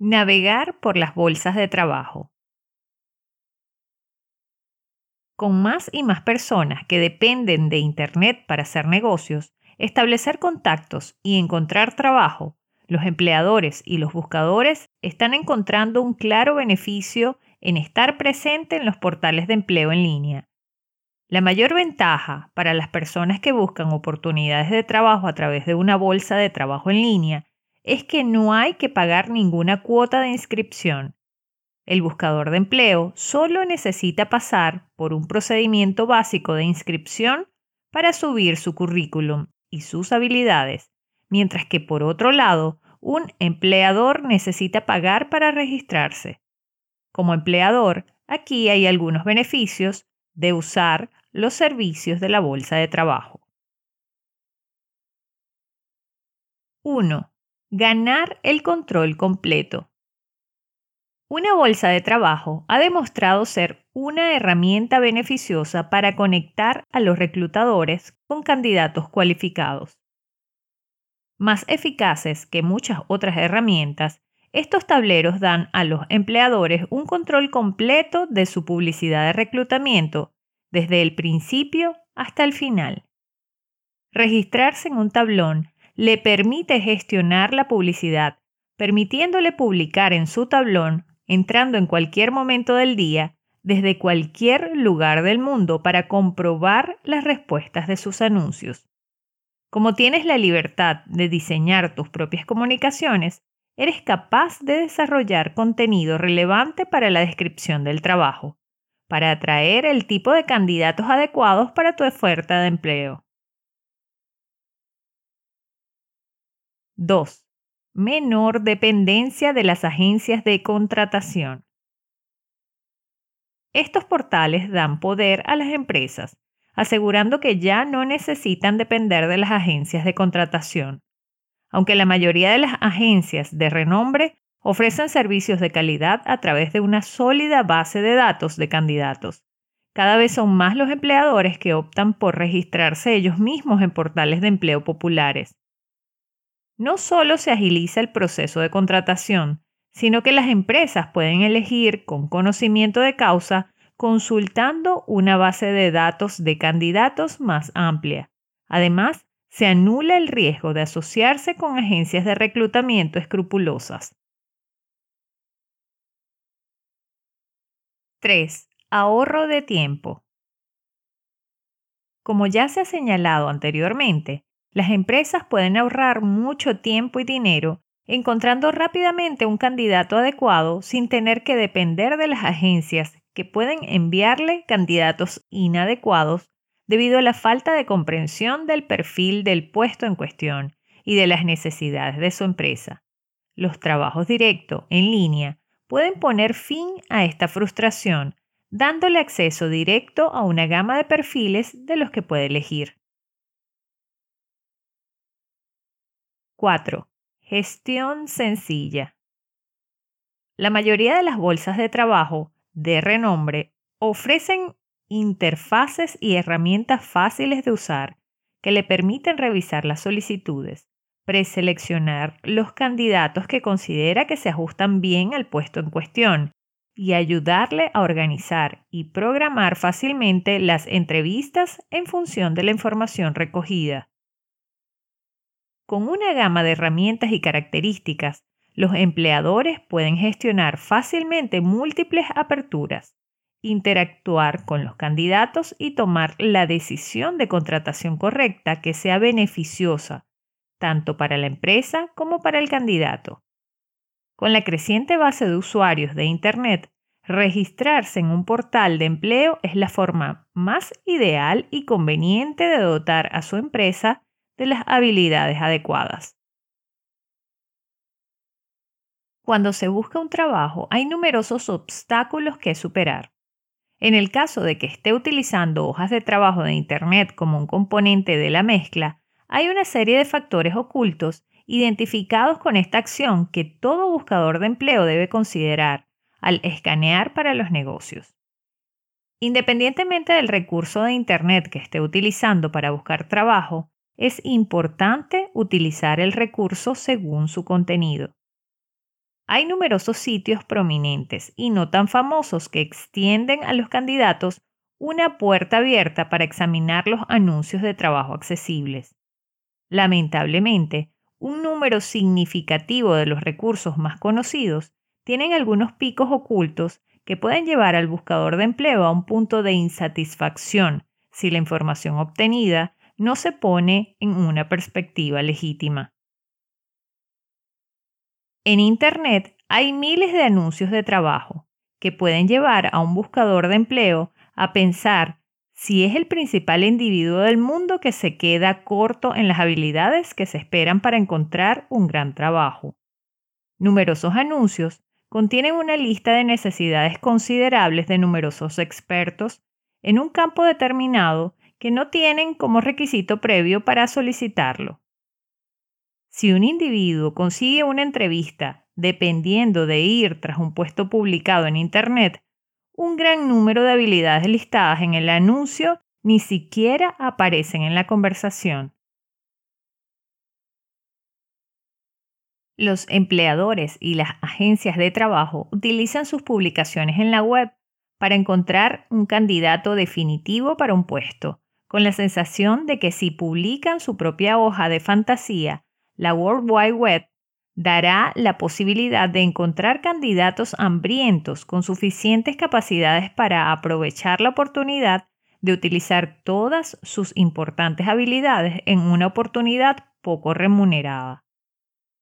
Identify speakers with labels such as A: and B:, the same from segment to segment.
A: Navegar por las bolsas de trabajo. Con más y más personas que dependen de Internet para hacer negocios, establecer contactos y encontrar trabajo, los empleadores y los buscadores están encontrando un claro beneficio en estar presente en los portales de empleo en línea. La mayor ventaja para las personas que buscan oportunidades de trabajo a través de una bolsa de trabajo en línea es que no hay que pagar ninguna cuota de inscripción. El buscador de empleo solo necesita pasar por un procedimiento básico de inscripción para subir su currículum y sus habilidades, mientras que por otro lado, un empleador necesita pagar para registrarse. Como empleador, aquí hay algunos beneficios de usar los servicios de la bolsa de trabajo. 1 ganar el control completo. Una bolsa de trabajo ha demostrado ser una herramienta beneficiosa para conectar a los reclutadores con candidatos cualificados. Más eficaces que muchas otras herramientas, estos tableros dan a los empleadores un control completo de su publicidad de reclutamiento, desde el principio hasta el final. Registrarse en un tablón le permite gestionar la publicidad, permitiéndole publicar en su tablón, entrando en cualquier momento del día, desde cualquier lugar del mundo para comprobar las respuestas de sus anuncios. Como tienes la libertad de diseñar tus propias comunicaciones, eres capaz de desarrollar contenido relevante para la descripción del trabajo, para atraer el tipo de candidatos adecuados para tu oferta de empleo. 2. Menor dependencia de las agencias de contratación. Estos portales dan poder a las empresas, asegurando que ya no necesitan depender de las agencias de contratación. Aunque la mayoría de las agencias de renombre ofrecen servicios de calidad a través de una sólida base de datos de candidatos. Cada vez son más los empleadores que optan por registrarse ellos mismos en portales de empleo populares no solo se agiliza el proceso de contratación, sino que las empresas pueden elegir con conocimiento de causa consultando una base de datos de candidatos más amplia. Además, se anula el riesgo de asociarse con agencias de reclutamiento escrupulosas. 3. Ahorro de tiempo. Como ya se ha señalado anteriormente, las empresas pueden ahorrar mucho tiempo y dinero encontrando rápidamente un candidato adecuado sin tener que depender de las agencias que pueden enviarle candidatos inadecuados debido a la falta de comprensión del perfil del puesto en cuestión y de las necesidades de su empresa. Los trabajos directos en línea pueden poner fin a esta frustración, dándole acceso directo a una gama de perfiles de los que puede elegir. 4. Gestión sencilla. La mayoría de las bolsas de trabajo de renombre ofrecen interfaces y herramientas fáciles de usar que le permiten revisar las solicitudes, preseleccionar los candidatos que considera que se ajustan bien al puesto en cuestión y ayudarle a organizar y programar fácilmente las entrevistas en función de la información recogida. Con una gama de herramientas y características, los empleadores pueden gestionar fácilmente múltiples aperturas, interactuar con los candidatos y tomar la decisión de contratación correcta que sea beneficiosa tanto para la empresa como para el candidato. Con la creciente base de usuarios de Internet, registrarse en un portal de empleo es la forma más ideal y conveniente de dotar a su empresa de las habilidades adecuadas. Cuando se busca un trabajo hay numerosos obstáculos que superar. En el caso de que esté utilizando hojas de trabajo de Internet como un componente de la mezcla, hay una serie de factores ocultos identificados con esta acción que todo buscador de empleo debe considerar al escanear para los negocios. Independientemente del recurso de Internet que esté utilizando para buscar trabajo, es importante utilizar el recurso según su contenido. hay numerosos sitios prominentes y no tan famosos que extienden a los candidatos una puerta abierta para examinar los anuncios de trabajo accesibles. Lamentablemente, un número significativo de los recursos más conocidos tienen algunos picos ocultos que pueden llevar al buscador de empleo a un punto de insatisfacción si la información obtenida no se pone en una perspectiva legítima. En Internet hay miles de anuncios de trabajo que pueden llevar a un buscador de empleo a pensar si es el principal individuo del mundo que se queda corto en las habilidades que se esperan para encontrar un gran trabajo. Numerosos anuncios contienen una lista de necesidades considerables de numerosos expertos en un campo determinado que no tienen como requisito previo para solicitarlo. Si un individuo consigue una entrevista dependiendo de ir tras un puesto publicado en Internet, un gran número de habilidades listadas en el anuncio ni siquiera aparecen en la conversación. Los empleadores y las agencias de trabajo utilizan sus publicaciones en la web para encontrar un candidato definitivo para un puesto, con la sensación de que si publican su propia hoja de fantasía, la World Wide Web dará la posibilidad de encontrar candidatos hambrientos con suficientes capacidades para aprovechar la oportunidad de utilizar todas sus importantes habilidades en una oportunidad poco remunerada.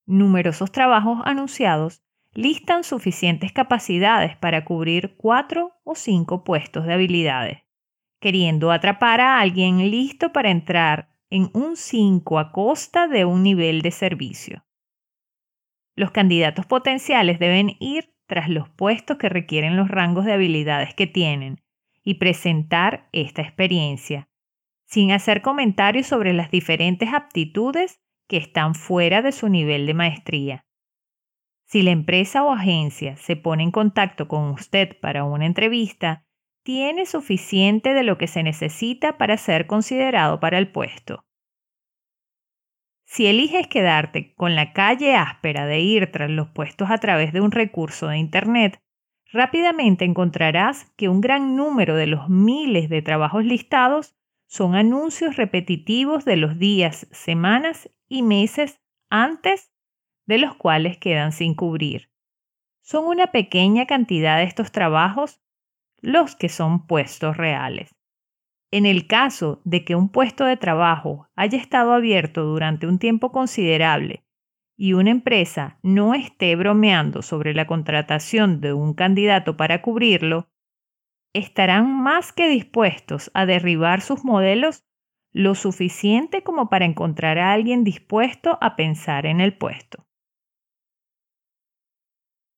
A: Numerosos trabajos anunciados listan suficientes capacidades para cubrir cuatro o cinco puestos de habilidades, queriendo atrapar a alguien listo para entrar en un 5 a costa de un nivel de servicio. Los candidatos potenciales deben ir tras los puestos que requieren los rangos de habilidades que tienen y presentar esta experiencia, sin hacer comentarios sobre las diferentes aptitudes que están fuera de su nivel de maestría. Si la empresa o agencia se pone en contacto con usted para una entrevista, tiene suficiente de lo que se necesita para ser considerado para el puesto. Si eliges quedarte con la calle áspera de ir tras los puestos a través de un recurso de Internet, rápidamente encontrarás que un gran número de los miles de trabajos listados son anuncios repetitivos de los días, semanas y meses antes de los cuales quedan sin cubrir. Son una pequeña cantidad de estos trabajos los que son puestos reales. En el caso de que un puesto de trabajo haya estado abierto durante un tiempo considerable y una empresa no esté bromeando sobre la contratación de un candidato para cubrirlo, estarán más que dispuestos a derribar sus modelos lo suficiente como para encontrar a alguien dispuesto a pensar en el puesto.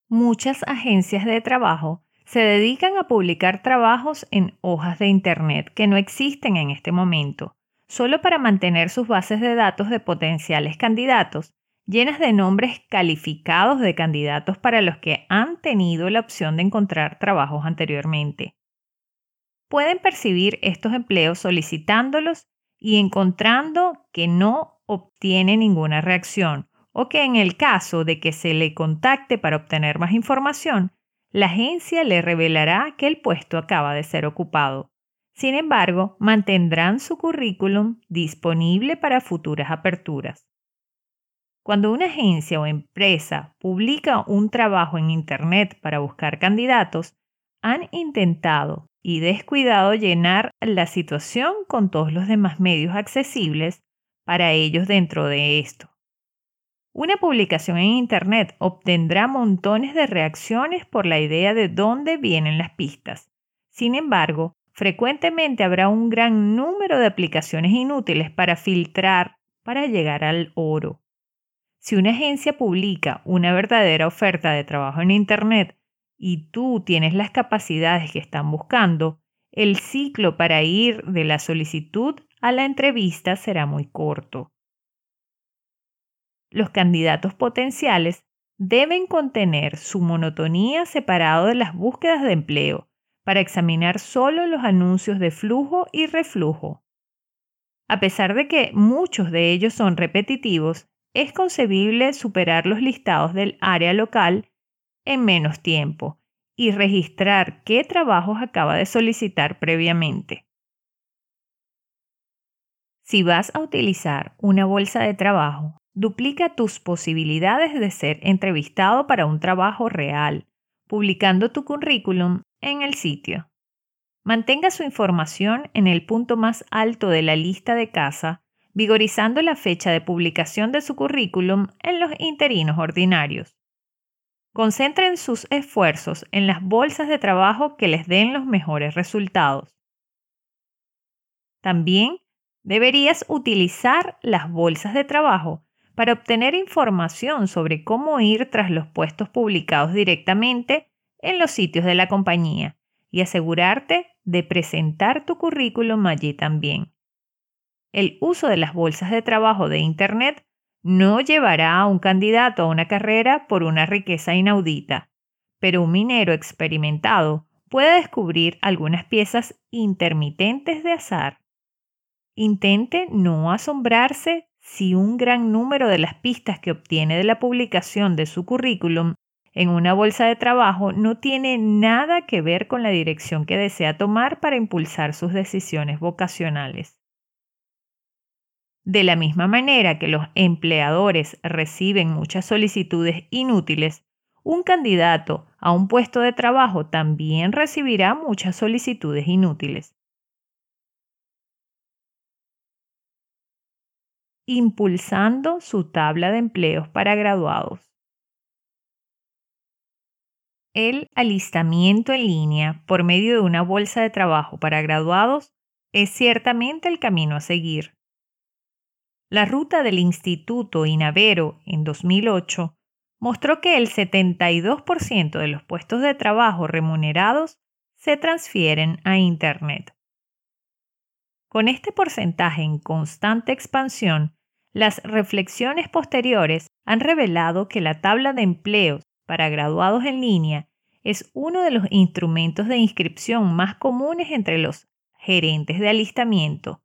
A: Muchas agencias de trabajo se dedican a publicar trabajos en hojas de Internet que no existen en este momento, solo para mantener sus bases de datos de potenciales candidatos llenas de nombres calificados de candidatos para los que han tenido la opción de encontrar trabajos anteriormente. Pueden percibir estos empleos solicitándolos y encontrando que no obtiene ninguna reacción o que en el caso de que se le contacte para obtener más información, la agencia le revelará que el puesto acaba de ser ocupado. Sin embargo, mantendrán su currículum disponible para futuras aperturas. Cuando una agencia o empresa publica un trabajo en Internet para buscar candidatos, han intentado y descuidado llenar la situación con todos los demás medios accesibles para ellos dentro de esto. Una publicación en Internet obtendrá montones de reacciones por la idea de dónde vienen las pistas. Sin embargo, frecuentemente habrá un gran número de aplicaciones inútiles para filtrar para llegar al oro. Si una agencia publica una verdadera oferta de trabajo en Internet y tú tienes las capacidades que están buscando, el ciclo para ir de la solicitud a la entrevista será muy corto. Los candidatos potenciales deben contener su monotonía separado de las búsquedas de empleo para examinar solo los anuncios de flujo y reflujo. A pesar de que muchos de ellos son repetitivos, es concebible superar los listados del área local en menos tiempo y registrar qué trabajos acaba de solicitar previamente. Si vas a utilizar una bolsa de trabajo, duplica tus posibilidades de ser entrevistado para un trabajo real, publicando tu currículum en el sitio. Mantenga su información en el punto más alto de la lista de casa, vigorizando la fecha de publicación de su currículum en los interinos ordinarios. Concentren sus esfuerzos en las bolsas de trabajo que les den los mejores resultados. También deberías utilizar las bolsas de trabajo para obtener información sobre cómo ir tras los puestos publicados directamente en los sitios de la compañía y asegurarte de presentar tu currículum allí también. El uso de las bolsas de trabajo de Internet no llevará a un candidato a una carrera por una riqueza inaudita, pero un minero experimentado puede descubrir algunas piezas intermitentes de azar. Intente no asombrarse si un gran número de las pistas que obtiene de la publicación de su currículum en una bolsa de trabajo no tiene nada que ver con la dirección que desea tomar para impulsar sus decisiones vocacionales. De la misma manera que los empleadores reciben muchas solicitudes inútiles, un candidato a un puesto de trabajo también recibirá muchas solicitudes inútiles. Impulsando su tabla de empleos para graduados el alistamiento en línea por medio de una bolsa de trabajo para graduados es ciertamente el camino a seguir. La ruta del Instituto Inavero en 2008 mostró que el 72% de los puestos de trabajo remunerados se transfieren a Internet. Con este porcentaje en constante expansión, las reflexiones posteriores han revelado que la tabla de empleos para graduados en línea es uno de los instrumentos de inscripción más comunes entre los gerentes de alistamiento.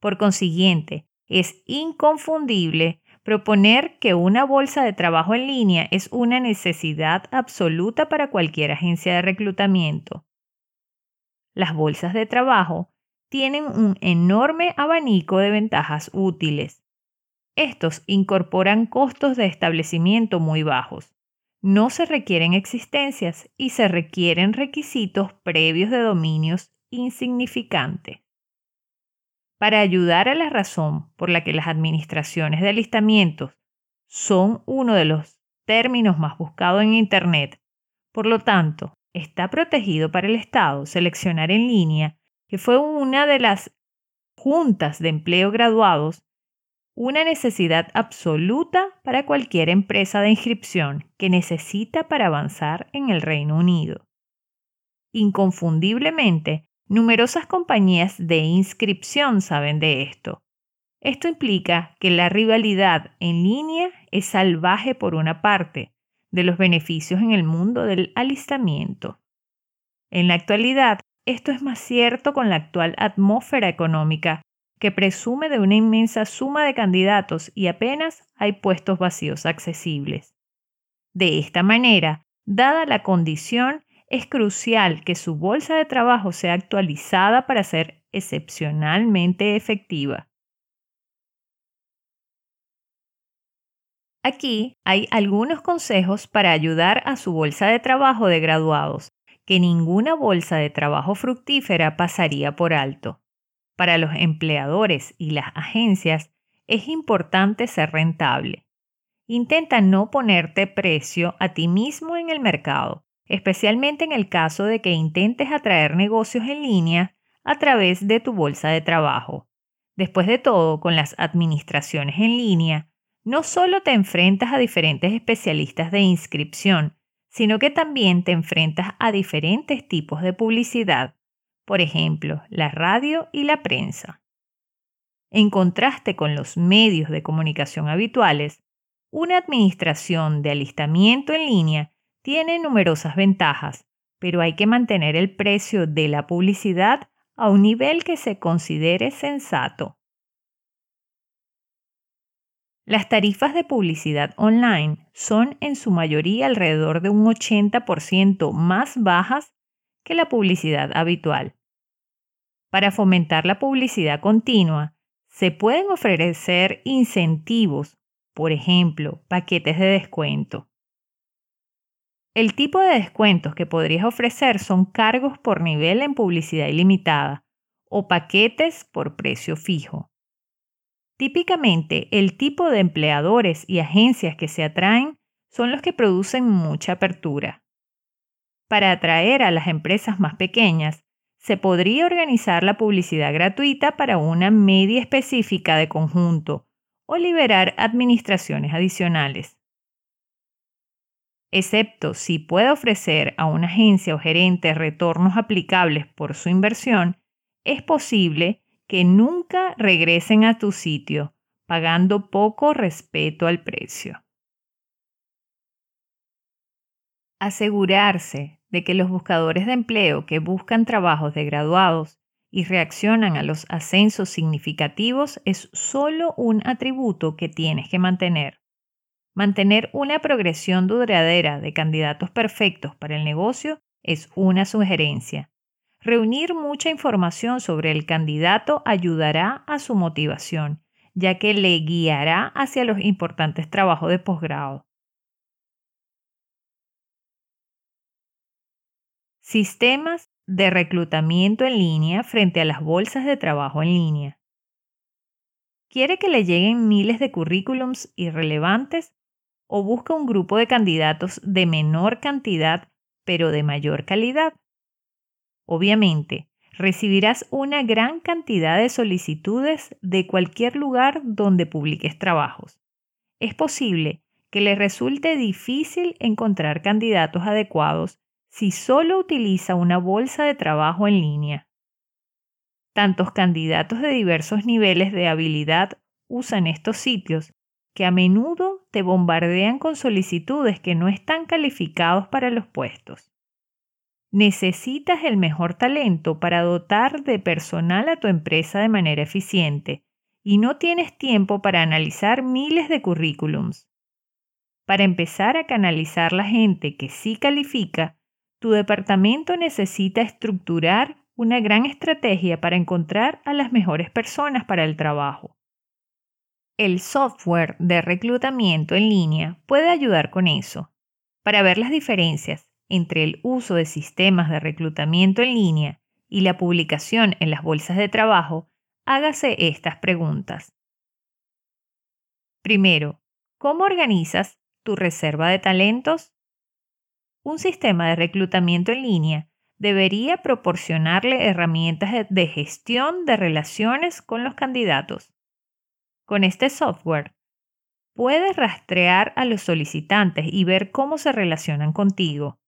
A: Por consiguiente, es inconfundible proponer que una bolsa de trabajo en línea es una necesidad absoluta para cualquier agencia de reclutamiento. Las bolsas de trabajo tienen un enorme abanico de ventajas útiles. Estos incorporan costos de establecimiento muy bajos, no se requieren existencias y se requieren requisitos previos de dominios insignificantes. Para ayudar a la razón por la que las administraciones de alistamientos son uno de los términos más buscados en Internet, por lo tanto, está protegido para el Estado seleccionar en línea, que fue una de las juntas de empleo graduados una necesidad absoluta para cualquier empresa de inscripción que necesita para avanzar en el Reino Unido. Inconfundiblemente, numerosas compañías de inscripción saben de esto. Esto implica que la rivalidad en línea es salvaje por una parte de los beneficios en el mundo del alistamiento. En la actualidad, esto es más cierto con la actual atmósfera económica que presume de una inmensa suma de candidatos y apenas hay puestos vacíos accesibles. De esta manera, dada la condición, es crucial que su bolsa de trabajo sea actualizada para ser excepcionalmente efectiva. Aquí hay algunos consejos para ayudar a su bolsa de trabajo de graduados, que ninguna bolsa de trabajo fructífera pasaría por alto. Para los empleadores y las agencias es importante ser rentable. Intenta no ponerte precio a ti mismo en el mercado, especialmente en el caso de que intentes atraer negocios en línea a través de tu bolsa de trabajo. Después de todo, con las administraciones en línea, no solo te enfrentas a diferentes especialistas de inscripción, sino que también te enfrentas a diferentes tipos de publicidad por ejemplo, la radio y la prensa. En contraste con los medios de comunicación habituales, una administración de alistamiento en línea tiene numerosas ventajas, pero hay que mantener el precio de la publicidad a un nivel que se considere sensato. Las tarifas de publicidad online son en su mayoría alrededor de un 80% más bajas que la publicidad habitual. Para fomentar la publicidad continua, se pueden ofrecer incentivos, por ejemplo, paquetes de descuento. El tipo de descuentos que podrías ofrecer son cargos por nivel en publicidad ilimitada o paquetes por precio fijo. Típicamente, el tipo de empleadores y agencias que se atraen son los que producen mucha apertura. Para atraer a las empresas más pequeñas, se podría organizar la publicidad gratuita para una media específica de conjunto o liberar administraciones adicionales. Excepto si puede ofrecer a una agencia o gerente retornos aplicables por su inversión, es posible que nunca regresen a tu sitio, pagando poco respeto al precio. Asegurarse de que los buscadores de empleo que buscan trabajos de graduados y reaccionan a los ascensos significativos es solo un atributo que tienes que mantener. Mantener una progresión duradera de candidatos perfectos para el negocio es una sugerencia. Reunir mucha información sobre el candidato ayudará a su motivación, ya que le guiará hacia los importantes trabajos de posgrado. Sistemas de reclutamiento en línea frente a las bolsas de trabajo en línea. ¿Quiere que le lleguen miles de currículums irrelevantes o busca un grupo de candidatos de menor cantidad pero de mayor calidad? Obviamente, recibirás una gran cantidad de solicitudes de cualquier lugar donde publiques trabajos. Es posible que le resulte difícil encontrar candidatos adecuados si solo utiliza una bolsa de trabajo en línea. Tantos candidatos de diversos niveles de habilidad usan estos sitios que a menudo te bombardean con solicitudes que no están calificados para los puestos. Necesitas el mejor talento para dotar de personal a tu empresa de manera eficiente y no tienes tiempo para analizar miles de currículums. Para empezar a canalizar la gente que sí califica, tu departamento necesita estructurar una gran estrategia para encontrar a las mejores personas para el trabajo. El software de reclutamiento en línea puede ayudar con eso. Para ver las diferencias entre el uso de sistemas de reclutamiento en línea y la publicación en las bolsas de trabajo, hágase estas preguntas. Primero, ¿cómo organizas tu reserva de talentos? Un sistema de reclutamiento en línea debería proporcionarle herramientas de gestión de relaciones con los candidatos. Con este software, puedes rastrear a los solicitantes y ver cómo se relacionan contigo.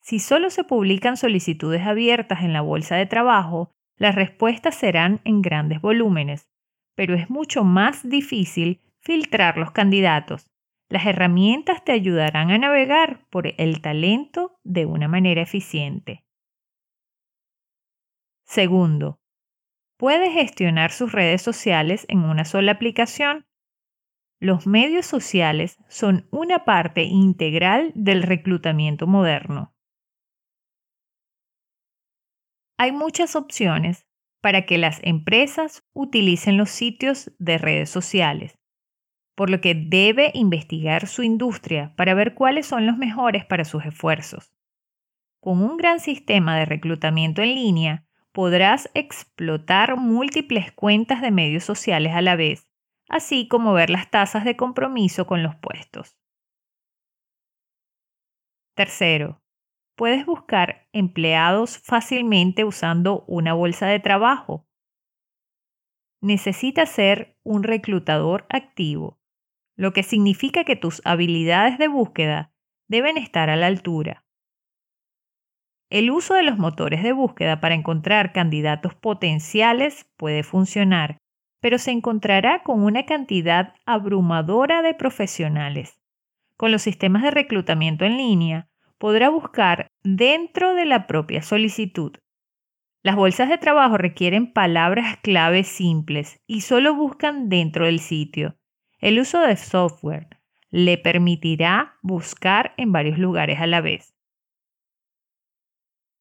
A: Si solo se publican solicitudes abiertas en la bolsa de trabajo, las respuestas serán en grandes volúmenes, pero es mucho más difícil filtrar los candidatos. Las herramientas te ayudarán a navegar por el talento de una manera eficiente. Segundo, puedes gestionar sus redes sociales en una sola aplicación. Los medios sociales son una parte integral del reclutamiento moderno. Hay muchas opciones para que las empresas utilicen los sitios de redes sociales, por lo que debe investigar su industria para ver cuáles son los mejores para sus esfuerzos. Con un gran sistema de reclutamiento en línea, podrás explotar múltiples cuentas de medios sociales a la vez, así como ver las tasas de compromiso con los puestos. Tercero, puedes buscar empleados fácilmente usando una bolsa de trabajo. Necesitas ser un reclutador activo, lo que significa que tus habilidades de búsqueda deben estar a la altura. El uso de los motores de búsqueda para encontrar candidatos potenciales puede funcionar, pero se encontrará con una cantidad abrumadora de profesionales. Con los sistemas de reclutamiento en línea, podrá buscar dentro de la propia solicitud. Las bolsas de trabajo requieren palabras clave simples y solo buscan dentro del sitio. El uso de software le permitirá buscar en varios lugares a la vez,